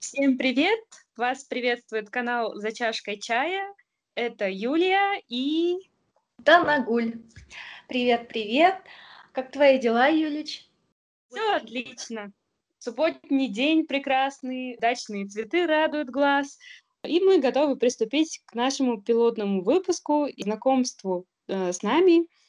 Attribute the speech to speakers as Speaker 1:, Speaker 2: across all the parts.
Speaker 1: Всем привет! Вас приветствует канал «За чашкой чая». Это Юлия и...
Speaker 2: Данагуль. Привет-привет! Как твои дела, Юлич?
Speaker 1: Все отлично. Субботний день прекрасный, дачные цветы радуют глаз. И мы готовы приступить к нашему пилотному выпуску и знакомству э, с нами –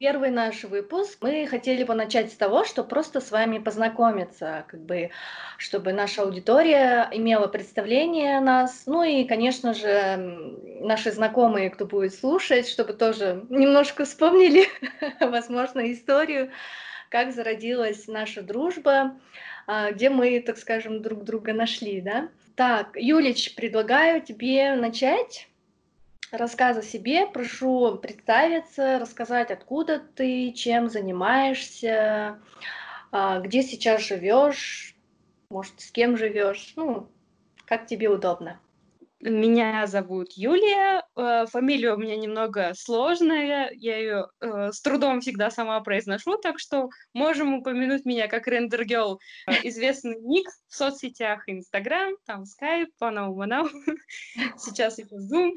Speaker 2: Первый наш выпуск. Мы хотели бы начать с того, что просто с вами познакомиться, как бы, чтобы наша аудитория имела представление о нас, ну и, конечно же, наши знакомые, кто будет слушать, чтобы тоже немножко вспомнили, возможно, историю, как зародилась наша дружба, а, где мы, так скажем, друг друга нашли, да. Так, Юлич, предлагаю тебе начать рассказ о себе. Прошу представиться, рассказать, откуда ты, чем занимаешься, а, где сейчас живешь, может, с кем живешь, ну, как тебе удобно.
Speaker 1: Меня зовут Юлия, э, фамилия у меня немного сложная, я ее э, с трудом всегда сама произношу, так что можем упомянуть меня как Render Girl, э, известный ник в соцсетях, Инстаграм, там Skype, Панау Манау, сейчас еще Zoom.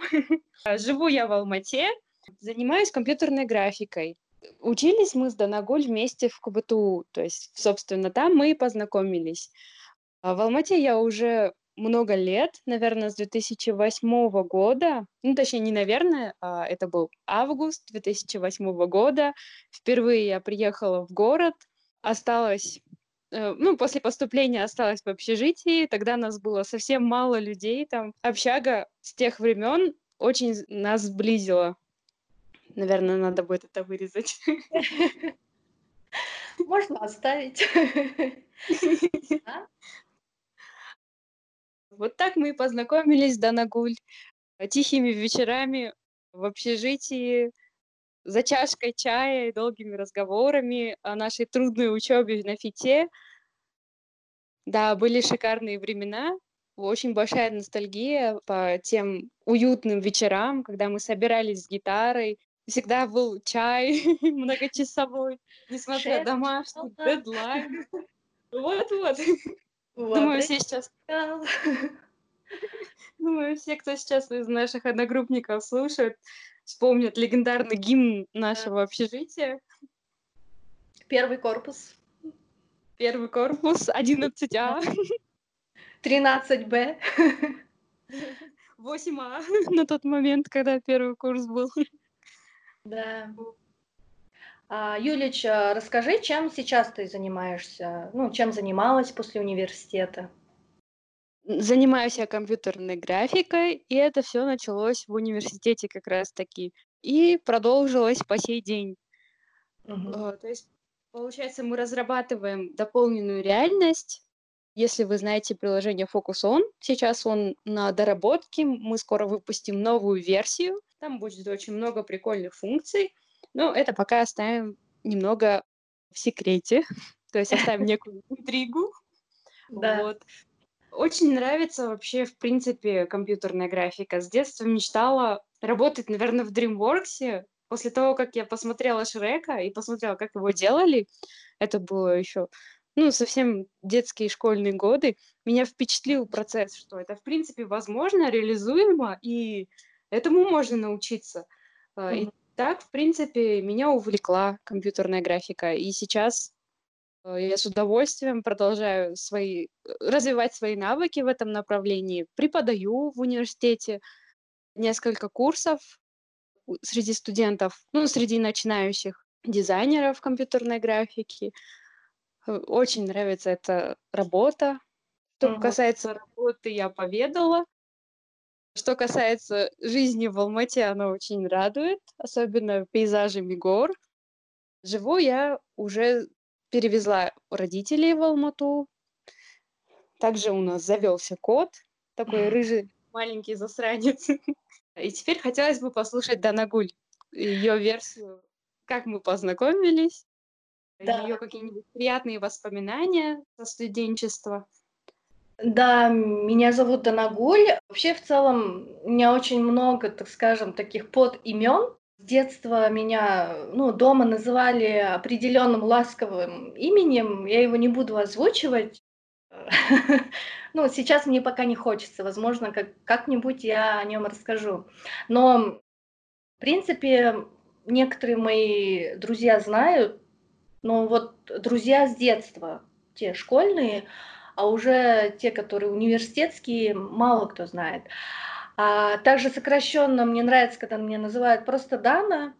Speaker 1: Живу я в Алмате, занимаюсь компьютерной графикой. Учились мы с Данагуль вместе в КБТУ, то есть, собственно, там мы и познакомились. В Алмате я уже много лет, наверное, с 2008 года, ну, точнее, не наверное, а это был август 2008 года. Впервые я приехала в город, осталась, э, ну, после поступления осталась в общежитии, тогда нас было совсем мало людей, там общага с тех времен очень нас сблизила. Наверное, надо будет это вырезать.
Speaker 2: Можно оставить.
Speaker 1: Вот так мы и познакомились, Данагуль, тихими вечерами в общежитии, за чашкой чая и долгими разговорами о нашей трудной учебе на фите. Да, были шикарные времена, очень большая ностальгия по тем уютным вечерам, когда мы собирались с гитарой. Всегда был чай многочасовой, несмотря на домашний дедлайн. Вот-вот. Думаю, все сейчас... Думаю, все, кто сейчас из наших одногруппников слушает, вспомнят легендарный гимн нашего общежития.
Speaker 2: Первый корпус.
Speaker 1: Первый корпус, 11А.
Speaker 2: 13Б.
Speaker 1: 8А на тот момент, когда первый курс был.
Speaker 2: Да. А, Юлич, а, расскажи, чем сейчас ты занимаешься? Ну, чем занималась после университета?
Speaker 1: Занимаюсь я компьютерной графикой, и это все началось в университете как раз-таки. И продолжилось по сей день. Угу. То есть, получается, мы разрабатываем дополненную реальность. Если вы знаете приложение Focus On, сейчас он на доработке, мы скоро выпустим новую версию. Там будет очень много прикольных функций. Ну, это пока оставим немного в секрете, то есть оставим некую интригу. Да. Вот. Очень нравится вообще, в принципе, компьютерная графика. С детства мечтала работать, наверное, в DreamWorks. После того, как я посмотрела Шрека и посмотрела, как его делали, это было еще, ну, совсем детские школьные годы, меня впечатлил процесс, что это, в принципе, возможно, реализуемо, и этому можно научиться. Mm-hmm. И так, в принципе, меня увлекла компьютерная графика. И сейчас э, я с удовольствием продолжаю свои, э, развивать свои навыки в этом направлении. Преподаю в университете несколько курсов среди студентов, ну, среди начинающих дизайнеров компьютерной графики. Э, очень нравится эта работа. Что касается работы, я поведала. Что касается жизни в Алмате, она очень радует, особенно пейзажами гор. Живу я уже перевезла родителей в Алмату. Также у нас завелся кот, такой рыжий маленький засранец. И теперь хотелось бы послушать Данагуль, ее версию, как мы познакомились, да. ее какие-нибудь приятные воспоминания со студенчества.
Speaker 2: Да, меня зовут Данагуль. Вообще, в целом, у меня очень много, так скажем, таких под имен. С детства меня, ну, дома называли определенным ласковым именем. Я его не буду озвучивать. ну, сейчас мне пока не хочется, возможно, как, как-нибудь я о нем расскажу. Но, в принципе, некоторые мои друзья знают, но вот друзья с детства, те школьные, а уже те, которые университетские, мало кто знает. А также сокращенно мне нравится, когда меня называют просто Дана,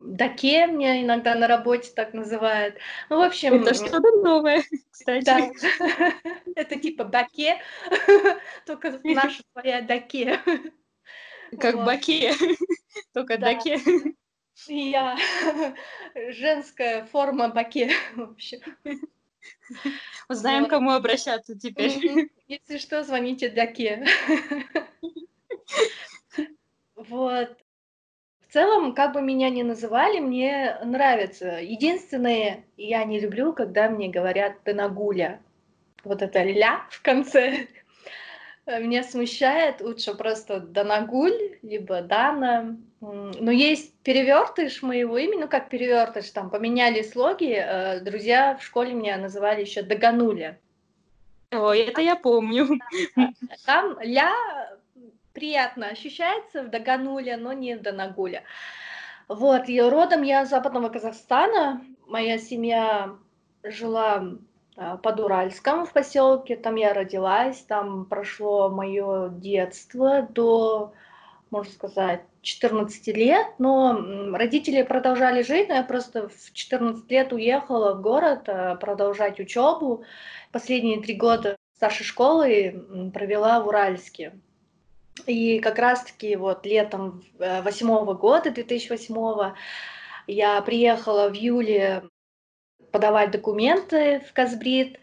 Speaker 2: Даке меня иногда на работе так называют. Ну, в общем...
Speaker 1: Это что-то новое, кстати. Да.
Speaker 2: Это типа Баке, только наша своя Даке.
Speaker 1: Как вот. Баке, только да. Даке.
Speaker 2: Я женская форма Баке, в общем.
Speaker 1: Узнаем, вот. кому обращаться теперь.
Speaker 2: Если что, звоните Даке. Вот. В целом, как бы меня ни называли, мне нравится. Единственное, я не люблю, когда мне говорят «ты нагуля». Вот это «ля» в конце меня смущает. Лучше просто «данагуль», либо «дана». Но есть перевертыш моего имени, ну как перевертыш, там поменяли слоги. Э, друзья в школе меня называли еще «дагануля».
Speaker 1: Ой, это я помню.
Speaker 2: Там «ля» приятно ощущается в Дагануле, но не в Данагуле. Вот, и родом я с западного Казахстана. Моя семья жила под Уральском в поселке, там я родилась, там прошло мое детство до, можно сказать, 14 лет, но родители продолжали жить, но я просто в 14 лет уехала в город а, продолжать учебу. Последние три года старшей школы провела в Уральске. И как раз-таки вот летом э, восьмого года, 2008 я приехала в июле подавать документы в Казбрид,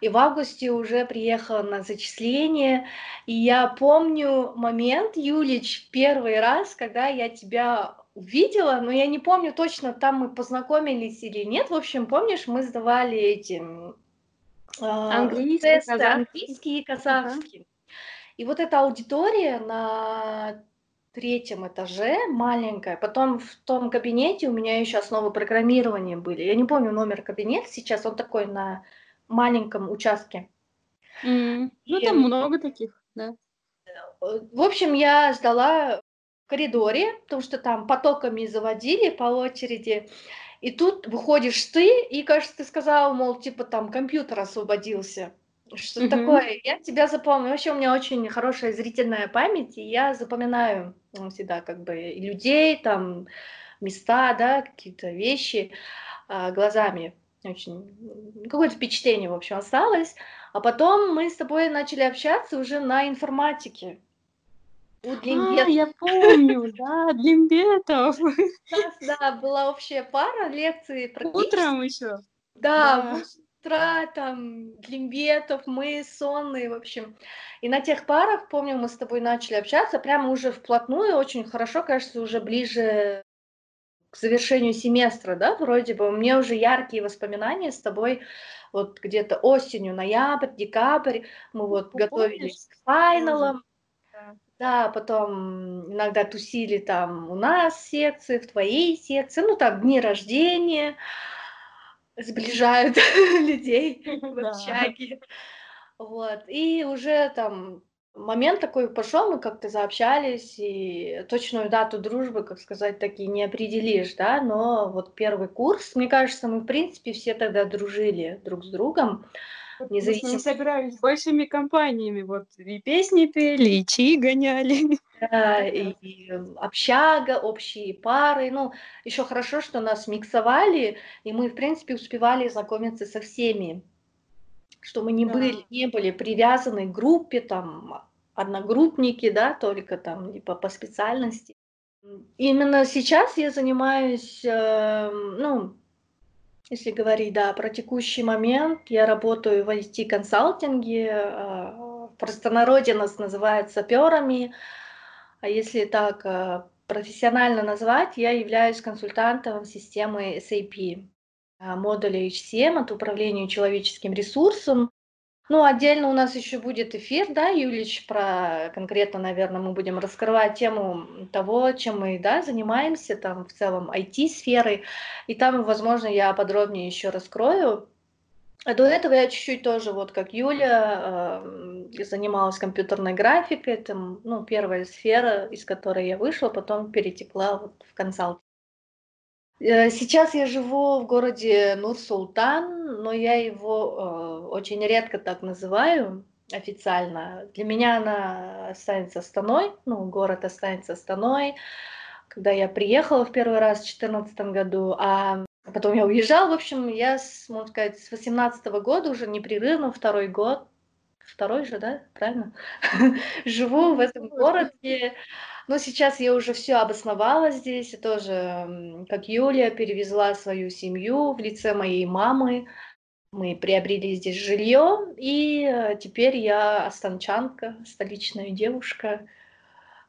Speaker 2: и в августе уже приехала на зачисление. И я помню момент, Юлич, первый раз, когда я тебя увидела, но я не помню точно, там мы познакомились или нет. В общем, помнишь, мы сдавали эти
Speaker 1: э, английский, тесты казахский.
Speaker 2: английский и казахский. Uh-huh. И вот эта аудитория на третьем этаже, маленькая. Потом в том кабинете у меня еще основы программирования были. Я не помню номер кабинета сейчас, он такой на маленьком участке.
Speaker 1: Mm. Ну, там много таких, да.
Speaker 2: В общем, я сдала в коридоре, потому что там потоками заводили по очереди. И тут выходишь ты, и, кажется, ты сказала, мол, типа там компьютер освободился. Что Мгм. такое? Я тебя запомню. Вообще у меня очень хорошая зрительная память, и я запоминаю всегда как бы и людей, там места, да, какие-то вещи а, глазами. Очень какое-то впечатление, в общем, осталось. А потом мы с тобой начали общаться уже на информатике.
Speaker 1: У А, я помню, да, Длимбетов.
Speaker 2: У нас, да, была общая пара лекций
Speaker 1: Утром еще.
Speaker 2: Да, Да утра, там, Глимбетов, мы сонные, в общем. И на тех парах, помню, мы с тобой начали общаться, прямо уже вплотную, очень хорошо, кажется, уже ближе к завершению семестра, да, вроде бы. У меня уже яркие воспоминания с тобой, вот где-то осенью, ноябрь, декабрь, мы вот Ты готовились помнишь? к файналам. Да. да, потом иногда тусили там у нас секции, в твоей секции, ну там дни рождения сближают людей в общаге. Вот. И уже там момент такой пошел, мы как-то заобщались, и точную дату дружбы, как сказать, таки не определишь, да, но вот первый курс, мне кажется, мы, в принципе, все тогда дружили друг с другом.
Speaker 1: Независимо... Мы собирались большими компаниями, вот и песни пели, и чаи гоняли.
Speaker 2: Да, и, и общага, общие пары. Ну, еще хорошо, что нас миксовали, и мы, в принципе, успевали знакомиться со всеми. Что мы не, да. были, не были привязаны к группе, там, одногруппники, да, только там, либо по специальности. Именно сейчас я занимаюсь, э, ну, если говорить, да, про текущий момент, я работаю в IT-консалтинге, э, в простонародье нас называют саперами, а если так э, профессионально назвать, я являюсь консультантом системы SAP, э, модуля HCM от управления человеческим ресурсом. Ну, отдельно у нас еще будет эфир, да, Юлич, про конкретно, наверное, мы будем раскрывать тему того, чем мы, да, занимаемся, там, в целом, IT-сферой, и там, возможно, я подробнее еще раскрою А до этого я чуть-чуть тоже, вот как Юля, э, занималась компьютерной графикой. Это ну, первая сфера, из которой я вышла, потом перетекла вот в консалтинг. Э, сейчас я живу в городе Нур-Султан, но я его э, очень редко так называю официально. Для меня она останется Станой, ну, город останется Станой. Когда я приехала в первый раз в 2014 году, а Потом я уезжал, в общем, я, можно сказать, с 18 -го года уже непрерывно, второй год, второй же, да, правильно, живу в этом городе. Но сейчас я уже все обосновала здесь, и тоже, как Юлия, перевезла свою семью в лице моей мамы. Мы приобрели здесь жилье, и э, теперь я останчанка, столичная девушка.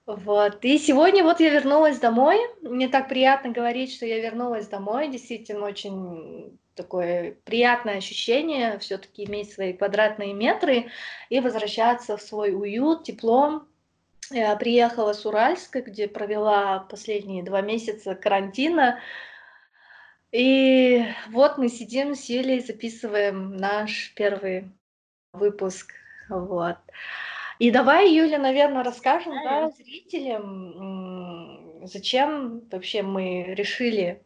Speaker 2: Вот. И сегодня вот я вернулась домой. Мне так приятно говорить, что я вернулась домой. Действительно, очень такое приятное ощущение все-таки иметь свои квадратные метры и возвращаться в свой уют, тепло. Я приехала с Уральска, где провела последние два месяца карантина. И вот мы сидим, сели, записываем наш первый выпуск. Вот. И давай, Юля, наверное, расскажем да, зрителям, зачем вообще мы решили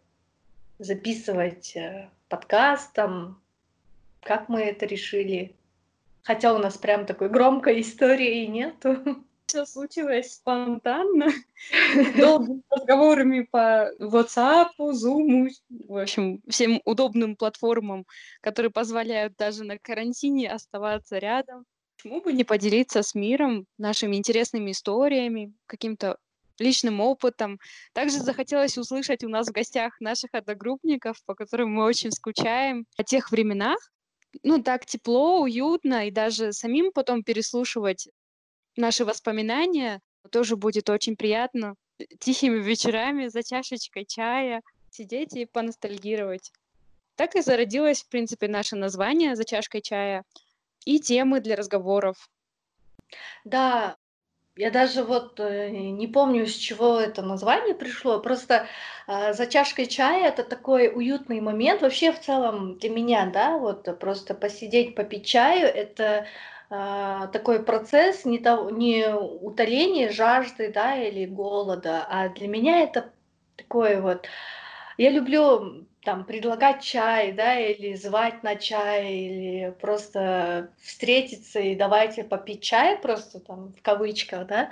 Speaker 2: записывать э, подкаст, там, как мы это решили. Хотя у нас прям такой громкой истории нету.
Speaker 1: Все случилось спонтанно, долгими разговорами по WhatsApp, Zoom, в общем, всем удобным платформам, которые позволяют даже на карантине оставаться рядом. Почему бы не поделиться с миром нашими интересными историями, каким-то личным опытом. Также захотелось услышать у нас в гостях наших одногруппников, по которым мы очень скучаем, о тех временах. Ну, так тепло, уютно, и даже самим потом переслушивать наши воспоминания тоже будет очень приятно. Тихими вечерами за чашечкой чая сидеть и поностальгировать. Так и зародилось, в принципе, наше название «За чашкой чая» и темы для разговоров.
Speaker 2: Да, я даже вот э, не помню, с чего это название пришло. Просто э, за чашкой чая это такой уютный момент. Вообще в целом для меня, да, вот просто посидеть, попить чаю, это такой процесс не, того, не утоление жажды, да, или голода, а для меня это такое вот. Я люблю там предлагать чай, да, или звать на чай, или просто встретиться и давайте попить чай, просто там в кавычках, да,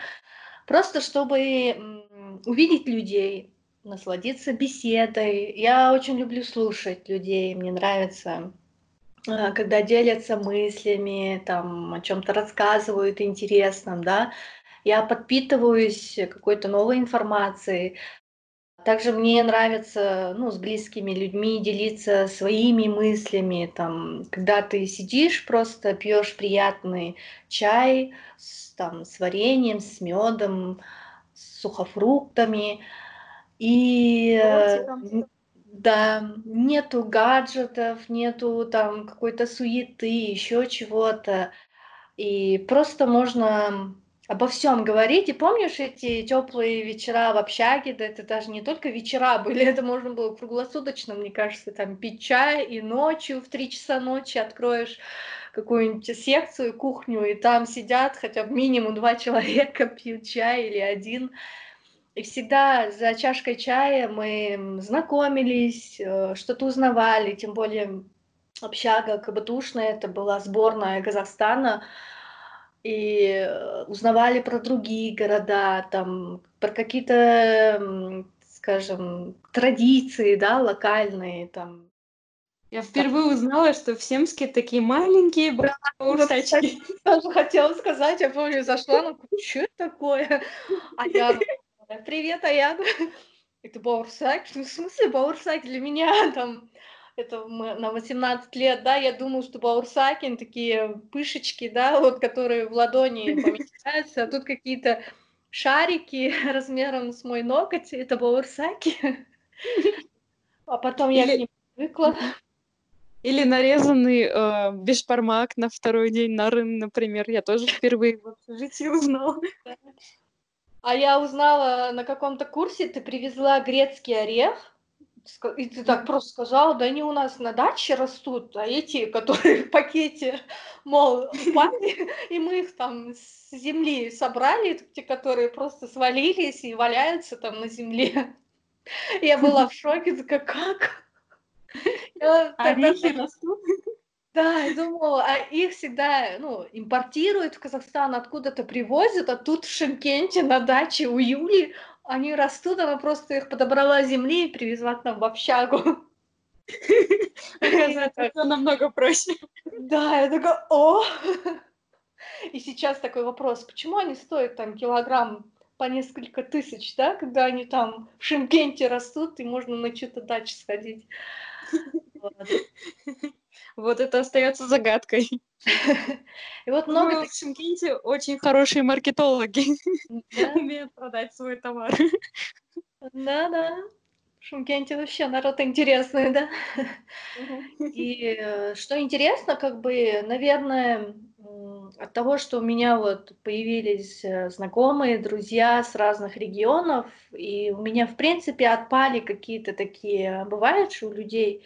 Speaker 2: просто чтобы увидеть людей, насладиться беседой. Я очень люблю слушать людей, мне нравится а, когда делятся мыслями, там, о чем-то рассказывают интересном, да, я подпитываюсь какой-то новой информацией, также мне нравится, ну, с близкими людьми делиться своими мыслями, там, когда ты сидишь, просто пьешь приятный чай с, там, с вареньем, с медом, с сухофруктами, и да, нету гаджетов, нету там какой-то суеты, еще чего-то, и просто можно обо всем говорить. И помнишь эти теплые вечера в общаге? Да это даже не только вечера были, это можно было круглосуточно, мне кажется, там пить чай и ночью в три часа ночи откроешь какую-нибудь секцию, кухню, и там сидят хотя бы минимум два человека, пьют чай или один. И всегда за чашкой чая мы знакомились, э, что-то узнавали, тем более общага Кабатушная, это была сборная Казахстана, и э, узнавали про другие города, там, про какие-то, скажем, традиции, да, локальные, там.
Speaker 1: Я впервые узнала, что в Семске такие маленькие баурсачки.
Speaker 2: Я тоже хотела сказать, я помню, зашла, ну, что это такое? А я, привет, Аяна. Это баурсак? В смысле баурсак для меня там это на 18 лет, да, я думала, что Баурсакин такие пышечки, да, вот, которые в ладони помещаются, а тут какие-то шарики размером с мой ноготь, это Баурсаки. А потом я Или... к ним привыкла.
Speaker 1: Или нарезанный э, бешпармак на второй день на рын, например. Я тоже впервые в общежитии узнала.
Speaker 2: А я узнала на каком-то курсе, ты привезла грецкий орех, И ты так просто сказала, да они у нас на даче растут, а эти, которые в пакете, мол, упали, и мы их там с земли собрали, те, которые просто свалились и валяются там на земле. Я была в шоке, такая, как? Орехи растут? Да, я думала, а их всегда, ну, импортируют в Казахстан, откуда-то привозят, а тут в Шимкенте на даче у Юли они растут, она просто их подобрала с земли и привезла к нам в общагу.
Speaker 1: Это намного проще.
Speaker 2: Да, я такая, о! И сейчас такой вопрос, почему они стоят там килограмм по несколько тысяч, да, когда они там в Шимкенте растут, и можно на что-то дачу сходить.
Speaker 1: Вот. Вот это остается загадкой.
Speaker 2: И вот много
Speaker 1: ну, в Шимкенте очень хорошие маркетологи. Умеют продать свой товар.
Speaker 2: Да-да. В Шимкенте вообще народ интересный, да? И э, что интересно, как бы, наверное, от того, что у меня вот появились э, знакомые, друзья с разных регионов, и у меня, в принципе, отпали какие-то такие, бывает что у людей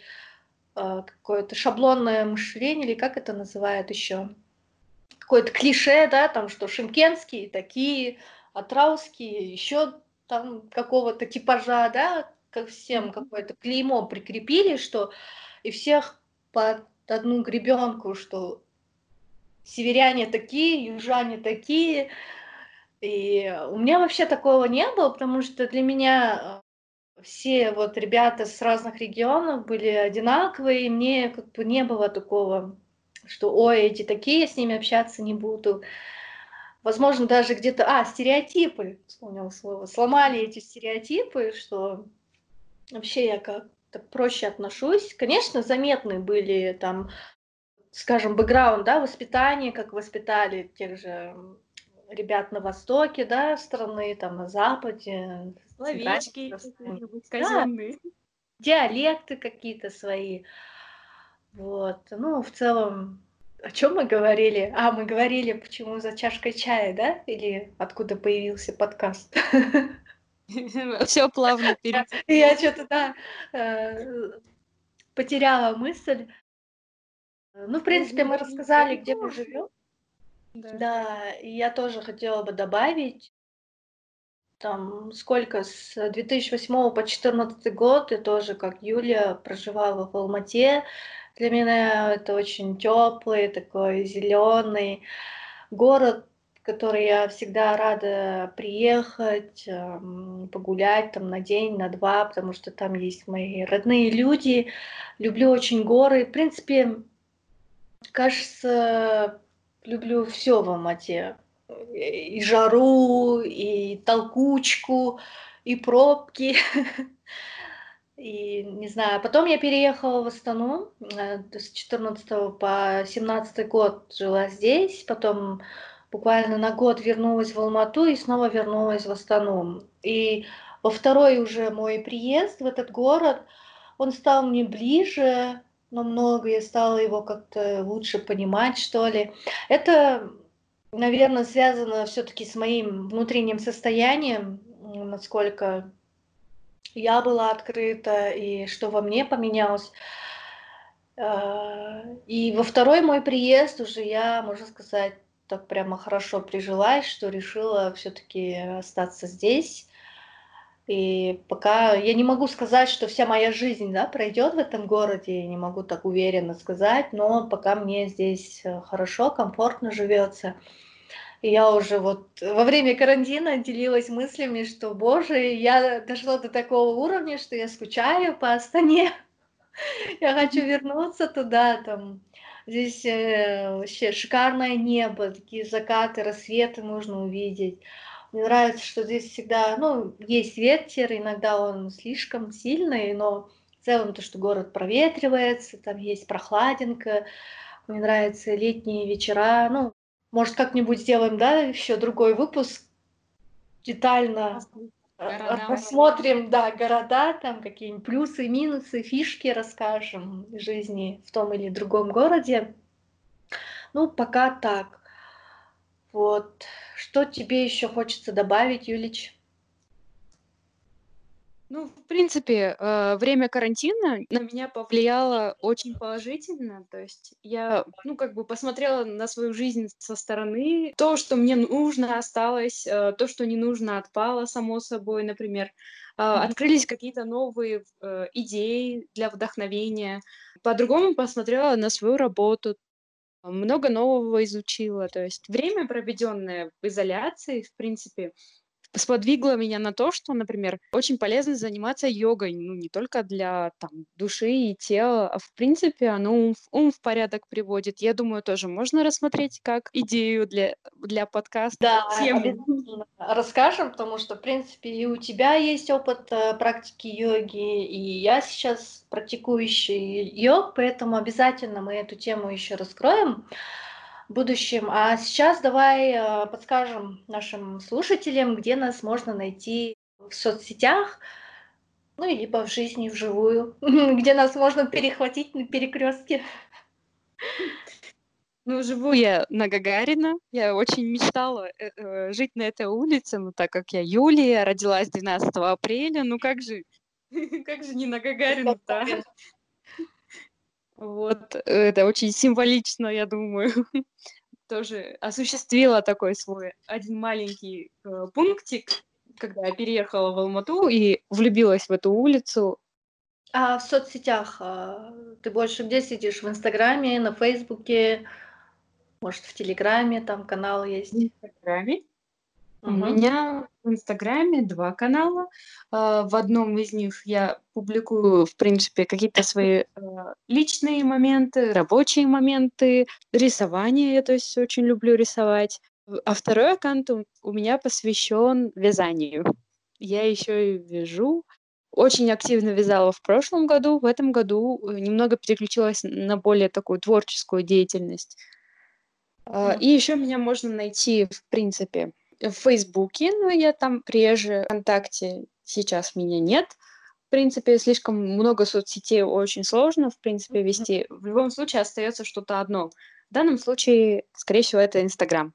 Speaker 2: какое-то шаблонное мышление, или как это называют еще, какое-то клише, да, там, что шимкенские такие, атрауские, еще там какого-то типажа, да, ко всем какое-то клеймо прикрепили, что и всех под одну гребенку, что северяне такие, южане такие. И у меня вообще такого не было, потому что для меня э, все вот ребята с разных регионов были одинаковые, и мне как бы не было такого, что ой, эти такие, я с ними общаться не буду. Возможно, даже где-то, а, стереотипы, вспомнила слово, сломали эти стереотипы, что вообще я как-то проще отношусь. Конечно, заметны были там скажем, бэкграунд, да, воспитание, как воспитали тех же ребят на востоке, да, страны, там, на западе.
Speaker 1: Словечки казенные. Да,
Speaker 2: диалекты какие-то свои. Вот, ну, в целом, о чем мы говорили? А, мы говорили, почему за чашкой чая, да? Или откуда появился подкаст?
Speaker 1: Все плавно
Speaker 2: перед. Я что-то, да, э, потеряла мысль. Ну, в принципе, мы рассказали, где мы живем. Да. и я тоже хотела бы добавить, там, сколько, с 2008 по 2014 год, и тоже, как Юля, проживала в Алмате. Для меня это очень теплый, такой зеленый город, в который я всегда рада приехать, погулять там на день, на два, потому что там есть мои родные люди. Люблю очень горы. В принципе, Кажется, люблю все в Алмате. И жару, и толкучку, и пробки. И не знаю, потом я переехала в Астану, э, с 14 по 17 год жила здесь, потом буквально на год вернулась в Алмату и снова вернулась в Астану. И во второй уже мой приезд в этот город, он стал мне ближе, намного, я стала его как-то лучше понимать, что ли. Это, наверное, связано все-таки с моим внутренним состоянием, насколько я была открыта и что во мне поменялось. А, и во второй мой приезд уже я, можно сказать, так прямо хорошо прижилась, что решила все-таки остаться здесь и пока я не могу сказать, что вся моя жизнь да, пройдет в этом городе, я не могу так уверенно сказать, но пока мне здесь э, хорошо, комфортно живется. И я уже вот во время карантина делилась мыслями, что, боже, я дошла до такого уровня, что я скучаю по Астане. Я хочу вернуться туда, там, здесь э, вообще шикарное небо, такие закаты, рассветы нужно увидеть. Мне нравится, что здесь всегда, ну, есть ветер, иногда он слишком сильный, но в целом то, что город проветривается, там есть прохладинка. Мне нравятся летние вечера. Ну, может, как-нибудь сделаем, да, еще другой выпуск детально города. посмотрим, да, города, там какие-нибудь плюсы, минусы, фишки расскажем жизни в том или другом городе. Ну, пока так. Вот. Что тебе еще хочется добавить, Юлич?
Speaker 1: Ну, в принципе, э, время карантина на меня повлияло очень положительно. То есть я, ну, как бы посмотрела на свою жизнь со стороны. То, что мне нужно, осталось, э, то, что не нужно, отпало, само собой, например. Э, открылись какие-то новые идеи для вдохновения. По-другому посмотрела на свою работу, много нового изучила. То есть время, проведенное в изоляции, в принципе, сподвигло меня на то, что, например, очень полезно заниматься йогой, ну, не только для там, души и тела, а в принципе оно ум, ум в порядок приводит. Я думаю, тоже можно рассмотреть как идею для, для подкаста.
Speaker 2: Да, тему. расскажем, потому что, в принципе, и у тебя есть опыт э, практики йоги, и я сейчас практикующий йог, поэтому обязательно мы эту тему еще раскроем будущем. А сейчас давай э, подскажем нашим слушателям, где нас можно найти в соцсетях, ну и либо в жизни вживую, где нас можно перехватить на перекрестке.
Speaker 1: Ну, живу я на Гагарина. Я очень мечтала э, э, жить на этой улице, но так как я Юлия, родилась 12 апреля, ну как же, как же не на Гагарина-то? Вот, это очень символично, я думаю. Тоже осуществила такой свой один маленький э, пунктик, когда я переехала в Алмату и влюбилась в эту улицу.
Speaker 2: А в соцсетях а, ты больше где сидишь? В Инстаграме, на Фейсбуке, может, в Телеграме, там канал есть? В
Speaker 1: Инстаграме. У меня в Инстаграме два канала. А, в одном из них я публикую, в принципе, какие-то свои а, личные моменты, рабочие моменты, рисование. Я, то есть, очень люблю рисовать. А второй аккаунт у меня посвящен вязанию. Я еще и вяжу. Очень активно вязала в прошлом году. В этом году э, немного переключилась на более такую творческую деятельность. Mm. И еще меня можно найти, в принципе, в Фейсбуке, но я там реже, ВКонтакте сейчас меня нет. В принципе, слишком много соцсетей очень сложно, в принципе, вести. В любом случае остается что-то одно. В данном случае, скорее всего, это Инстаграм.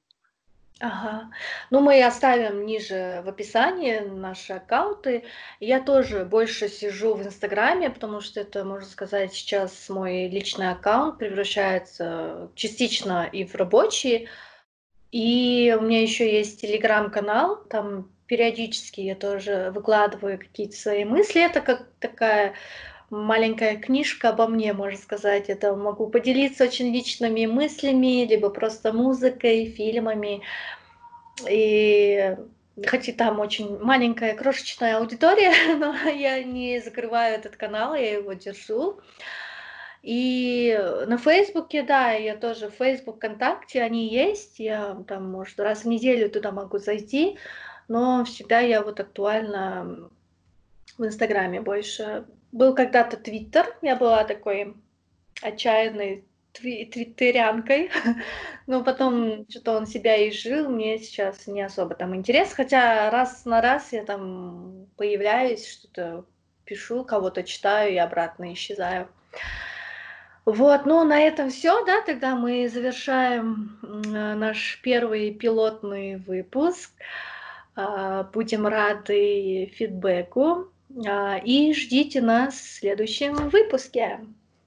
Speaker 2: Ага. Ну, мы оставим ниже в описании наши аккаунты. Я тоже больше сижу в Инстаграме, потому что это, можно сказать, сейчас мой личный аккаунт превращается частично и в рабочий. И у меня еще есть телеграм-канал, там периодически я тоже выкладываю какие-то свои мысли. Это как такая маленькая книжка обо мне, можно сказать. Это могу поделиться очень личными мыслями, либо просто музыкой, фильмами. И хоть и там очень маленькая крошечная аудитория, но я не закрываю этот канал, я его держу. И на Фейсбуке, да, я тоже Фейсбук, ВКонтакте, они есть. Я там, может, раз в неделю туда могу зайти, но всегда я вот актуально в Инстаграме больше. Был когда-то Твиттер, я была такой отчаянной тви твиттерянкой, но потом что-то он себя и жил, мне сейчас не особо там интерес, хотя раз на раз я там появляюсь, что-то пишу, кого-то читаю и обратно исчезаю. Вот, ну на этом все, да, тогда мы завершаем наш первый пилотный выпуск. А, будем рады фидбэку а, и ждите нас в следующем выпуске.